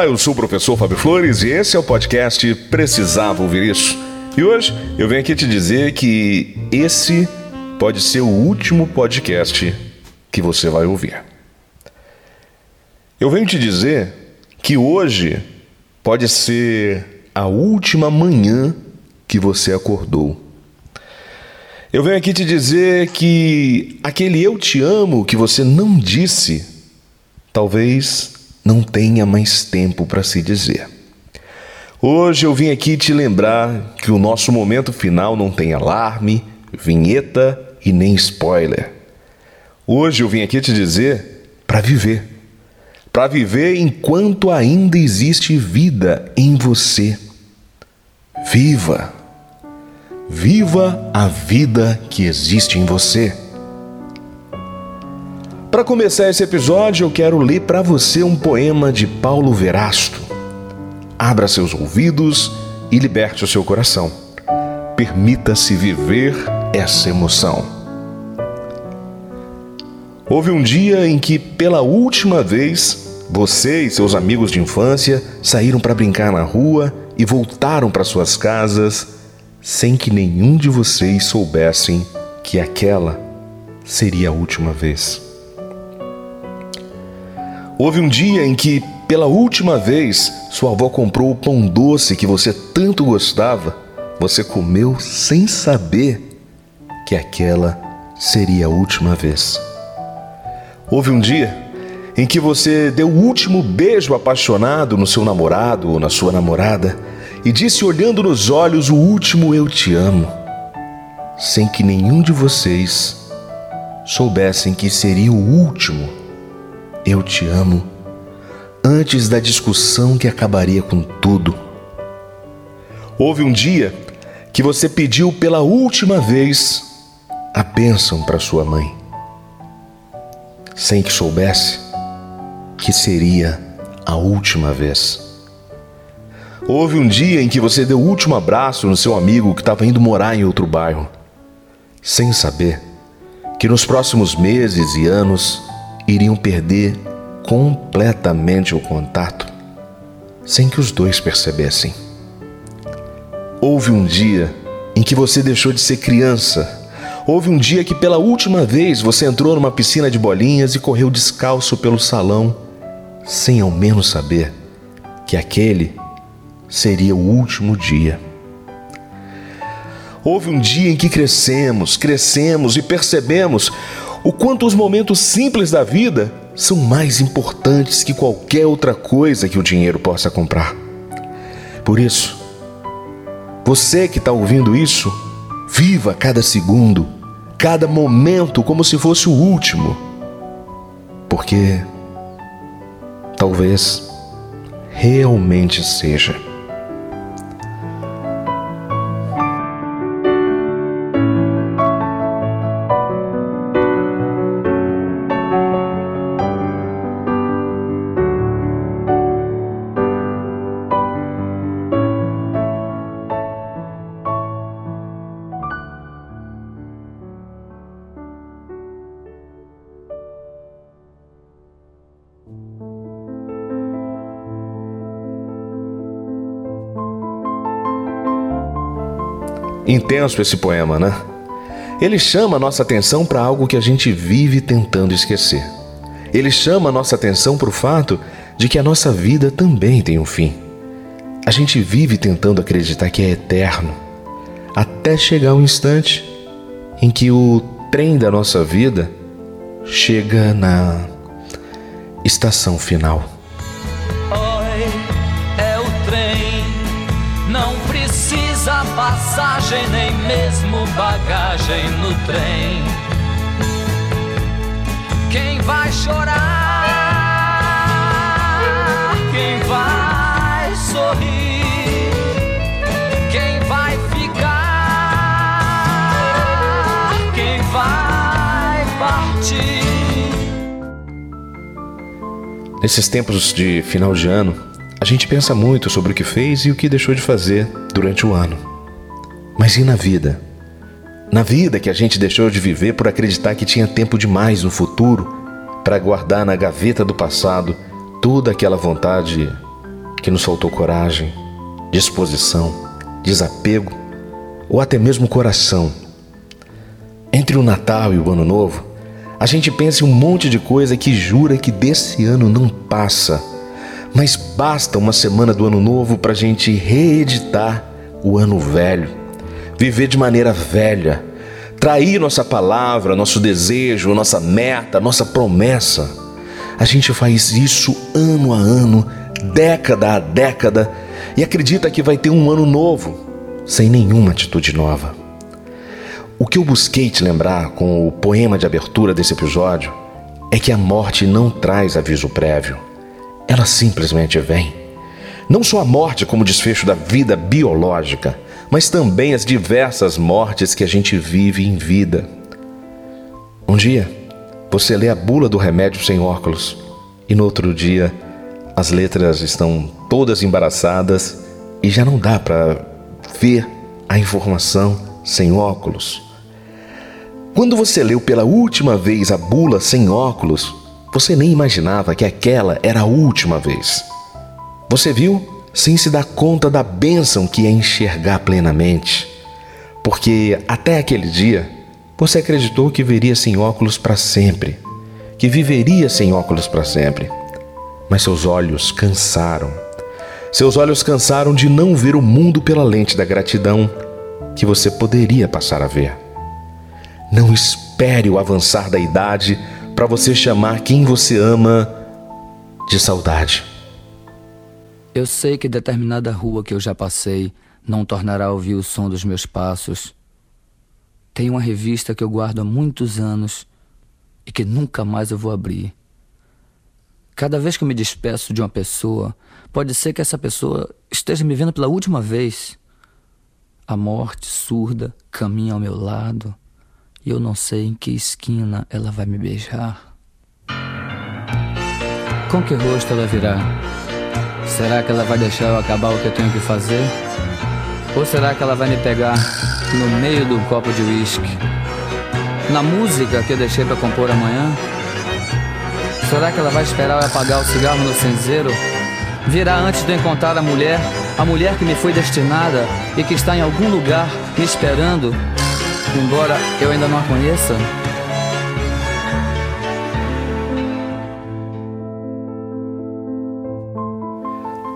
Olá, eu sou o professor Fábio Flores e esse é o podcast Precisava Ouvir Isso. E hoje eu venho aqui te dizer que esse pode ser o último podcast que você vai ouvir. Eu venho te dizer que hoje pode ser a última manhã que você acordou. Eu venho aqui te dizer que aquele eu te amo que você não disse, talvez não tenha mais tempo para se dizer. Hoje eu vim aqui te lembrar que o nosso momento final não tem alarme, vinheta e nem spoiler. Hoje eu vim aqui te dizer para viver. Para viver enquanto ainda existe vida em você. Viva! Viva a vida que existe em você. Para começar esse episódio, eu quero ler para você um poema de Paulo Verasto. Abra seus ouvidos e liberte o seu coração. Permita-se viver essa emoção. Houve um dia em que, pela última vez, você e seus amigos de infância saíram para brincar na rua e voltaram para suas casas sem que nenhum de vocês soubessem que aquela seria a última vez. Houve um dia em que, pela última vez, sua avó comprou o pão doce que você tanto gostava. Você comeu sem saber que aquela seria a última vez. Houve um dia em que você deu o último beijo apaixonado no seu namorado ou na sua namorada e disse olhando nos olhos o último eu te amo, sem que nenhum de vocês soubessem que seria o último eu te amo antes da discussão que acabaria com tudo. Houve um dia que você pediu pela última vez a bênção para sua mãe, sem que soubesse que seria a última vez. Houve um dia em que você deu o último abraço no seu amigo que estava indo morar em outro bairro, sem saber que nos próximos meses e anos iriam perder completamente o contato sem que os dois percebessem. Houve um dia em que você deixou de ser criança. Houve um dia que pela última vez você entrou numa piscina de bolinhas e correu descalço pelo salão, sem ao menos saber que aquele seria o último dia. Houve um dia em que crescemos, crescemos e percebemos o quanto os momentos simples da vida são mais importantes que qualquer outra coisa que o dinheiro possa comprar. Por isso, você que está ouvindo isso, viva cada segundo, cada momento como se fosse o último. Porque talvez realmente seja. Intenso esse poema, né? Ele chama a nossa atenção para algo que a gente vive tentando esquecer. Ele chama a nossa atenção para o fato de que a nossa vida também tem um fim. A gente vive tentando acreditar que é eterno, até chegar um instante em que o trem da nossa vida chega na estação final. precisa passagem, nem mesmo bagagem no trem. Quem vai chorar? Quem vai sorrir? Quem vai ficar? Quem vai partir? Nesses tempos de final de ano, a gente pensa muito sobre o que fez e o que deixou de fazer durante o ano. Mas e na vida? Na vida que a gente deixou de viver por acreditar que tinha tempo demais no futuro para guardar na gaveta do passado toda aquela vontade que nos faltou coragem, disposição, desapego ou até mesmo coração. Entre o Natal e o Ano Novo, a gente pensa em um monte de coisa que jura que desse ano não passa. Mas basta uma semana do ano novo para a gente reeditar o ano velho, viver de maneira velha, trair nossa palavra, nosso desejo, nossa meta, nossa promessa. A gente faz isso ano a ano, década a década e acredita que vai ter um ano novo, sem nenhuma atitude nova. O que eu busquei te lembrar com o poema de abertura desse episódio é que a morte não traz aviso prévio. Ela simplesmente vem. Não só a morte como desfecho da vida biológica, mas também as diversas mortes que a gente vive em vida. Um dia, você lê a bula do remédio sem óculos, e no outro dia, as letras estão todas embaraçadas e já não dá para ver a informação sem óculos. Quando você leu pela última vez a bula sem óculos, você nem imaginava que aquela era a última vez. Você viu sem se dar conta da bênção que é enxergar plenamente. Porque até aquele dia, você acreditou que veria sem óculos para sempre, que viveria sem óculos para sempre. Mas seus olhos cansaram. Seus olhos cansaram de não ver o mundo pela lente da gratidão que você poderia passar a ver. Não espere o avançar da idade para você chamar quem você ama de saudade. Eu sei que determinada rua que eu já passei não tornará a ouvir o som dos meus passos. Tem uma revista que eu guardo há muitos anos e que nunca mais eu vou abrir. Cada vez que eu me despeço de uma pessoa, pode ser que essa pessoa esteja me vendo pela última vez. A morte surda caminha ao meu lado e eu não sei em que esquina ela vai me beijar. Com que rosto ela virá? Será que ela vai deixar eu acabar o que eu tenho que fazer? Ou será que ela vai me pegar no meio do copo de uísque? Na música que eu deixei para compor amanhã? Será que ela vai esperar eu apagar o cigarro no cinzeiro? Virá antes de eu encontrar a mulher, a mulher que me foi destinada e que está em algum lugar me esperando embora eu ainda não a conheça?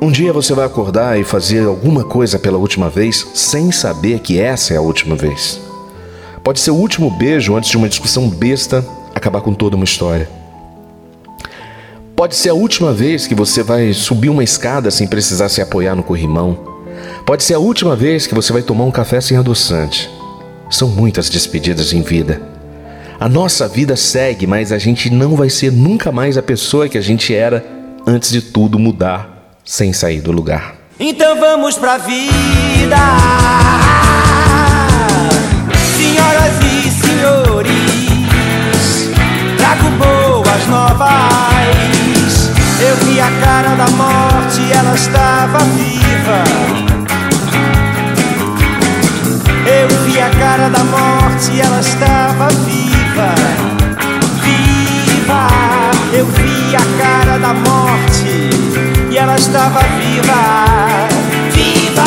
Um dia você vai acordar e fazer alguma coisa pela última vez sem saber que essa é a última vez. Pode ser o último beijo antes de uma discussão besta acabar com toda uma história. Pode ser a última vez que você vai subir uma escada sem precisar se apoiar no corrimão. Pode ser a última vez que você vai tomar um café sem adoçante. São muitas despedidas em vida. A nossa vida segue, mas a gente não vai ser nunca mais a pessoa que a gente era antes de tudo mudar sem sair do lugar. Então vamos pra vida, senhoras e senhores, trago boas novas. Eu vi a cara da morte, ela estava viva. Eu vi a cara da morte, ela estava viva. Viva! Eu vi a cara da morte e ela estava viva. Viva!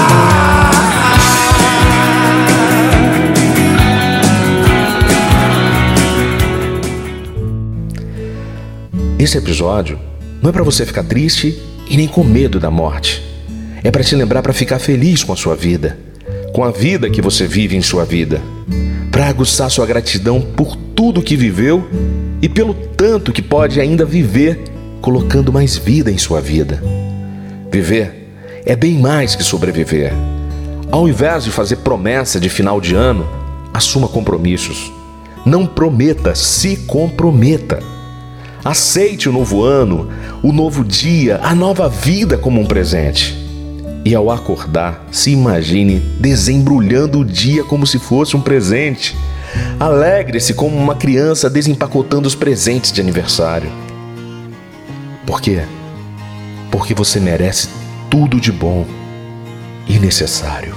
Esse episódio não é para você ficar triste e nem com medo da morte. É para te lembrar para ficar feliz com a sua vida com a vida que você vive em sua vida, para aguçar sua gratidão por tudo que viveu e pelo tanto que pode ainda viver, colocando mais vida em sua vida. Viver é bem mais que sobreviver. Ao invés de fazer promessa de final de ano, assuma compromissos. Não prometa, se comprometa. Aceite o novo ano, o novo dia, a nova vida como um presente. E ao acordar, se imagine desembrulhando o dia como se fosse um presente. Alegre-se como uma criança desempacotando os presentes de aniversário. Por quê? Porque você merece tudo de bom e necessário.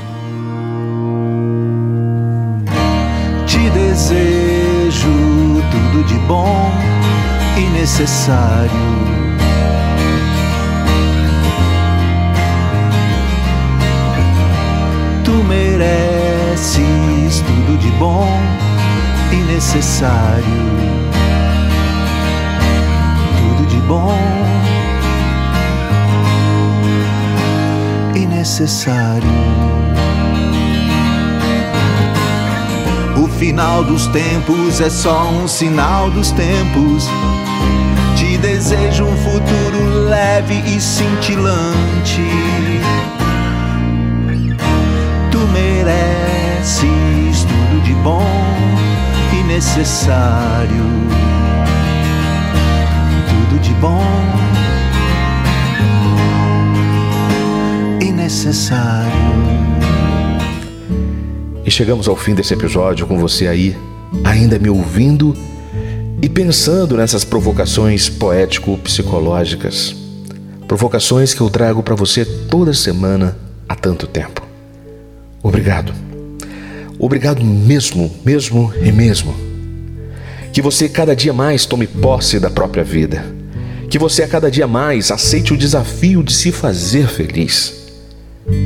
Te desejo tudo de bom e necessário. Tudo de bom e necessário. Tudo de bom e necessário. O final dos tempos é só um sinal dos tempos. Te desejo um futuro leve e cintilante. Necessário. Tudo de bom e necessário. E chegamos ao fim desse episódio com você aí, ainda me ouvindo e pensando nessas provocações poético-psicológicas. Provocações que eu trago para você toda semana há tanto tempo. Obrigado. Obrigado mesmo, mesmo e mesmo. Que você cada dia mais tome posse da própria vida. Que você a cada dia mais aceite o desafio de se fazer feliz.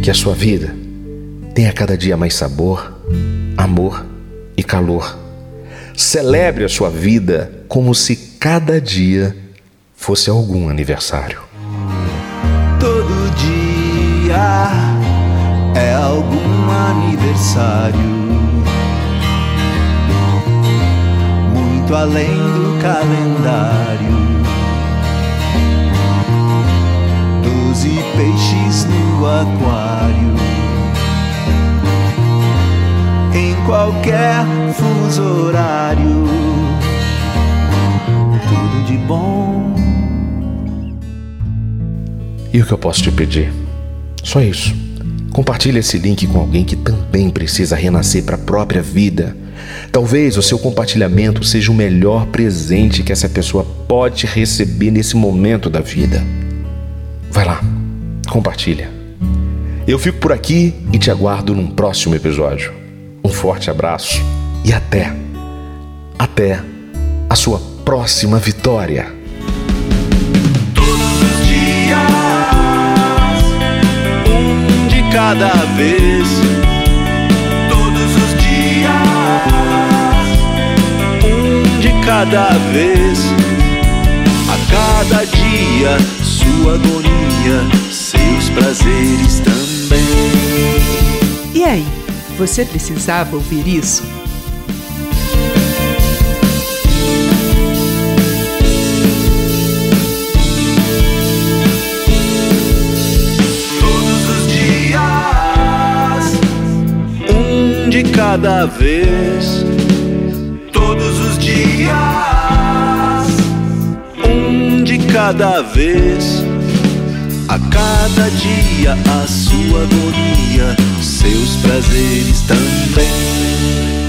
Que a sua vida tenha cada dia mais sabor, amor e calor. Celebre a sua vida como se cada dia fosse algum aniversário. Todo dia é algum aniversário. Muito além do calendário. Doze peixes no aquário. Em qualquer fuso horário. Tudo de bom. E o que eu posso te pedir? Só isso. Compartilhe esse link com alguém que também precisa renascer para a própria vida. Talvez o seu compartilhamento seja o melhor presente que essa pessoa pode receber nesse momento da vida. Vai lá, compartilha. Eu fico por aqui e te aguardo num próximo episódio. Um forte abraço e até, até a sua próxima vitória. Cada vez. Cada vez. A cada dia, sua agonia, seus prazeres também. E aí, você precisava ouvir isso? Todos os dias, um de cada vez. Dias, um de cada vez. A cada dia, a sua agonia, seus prazeres também.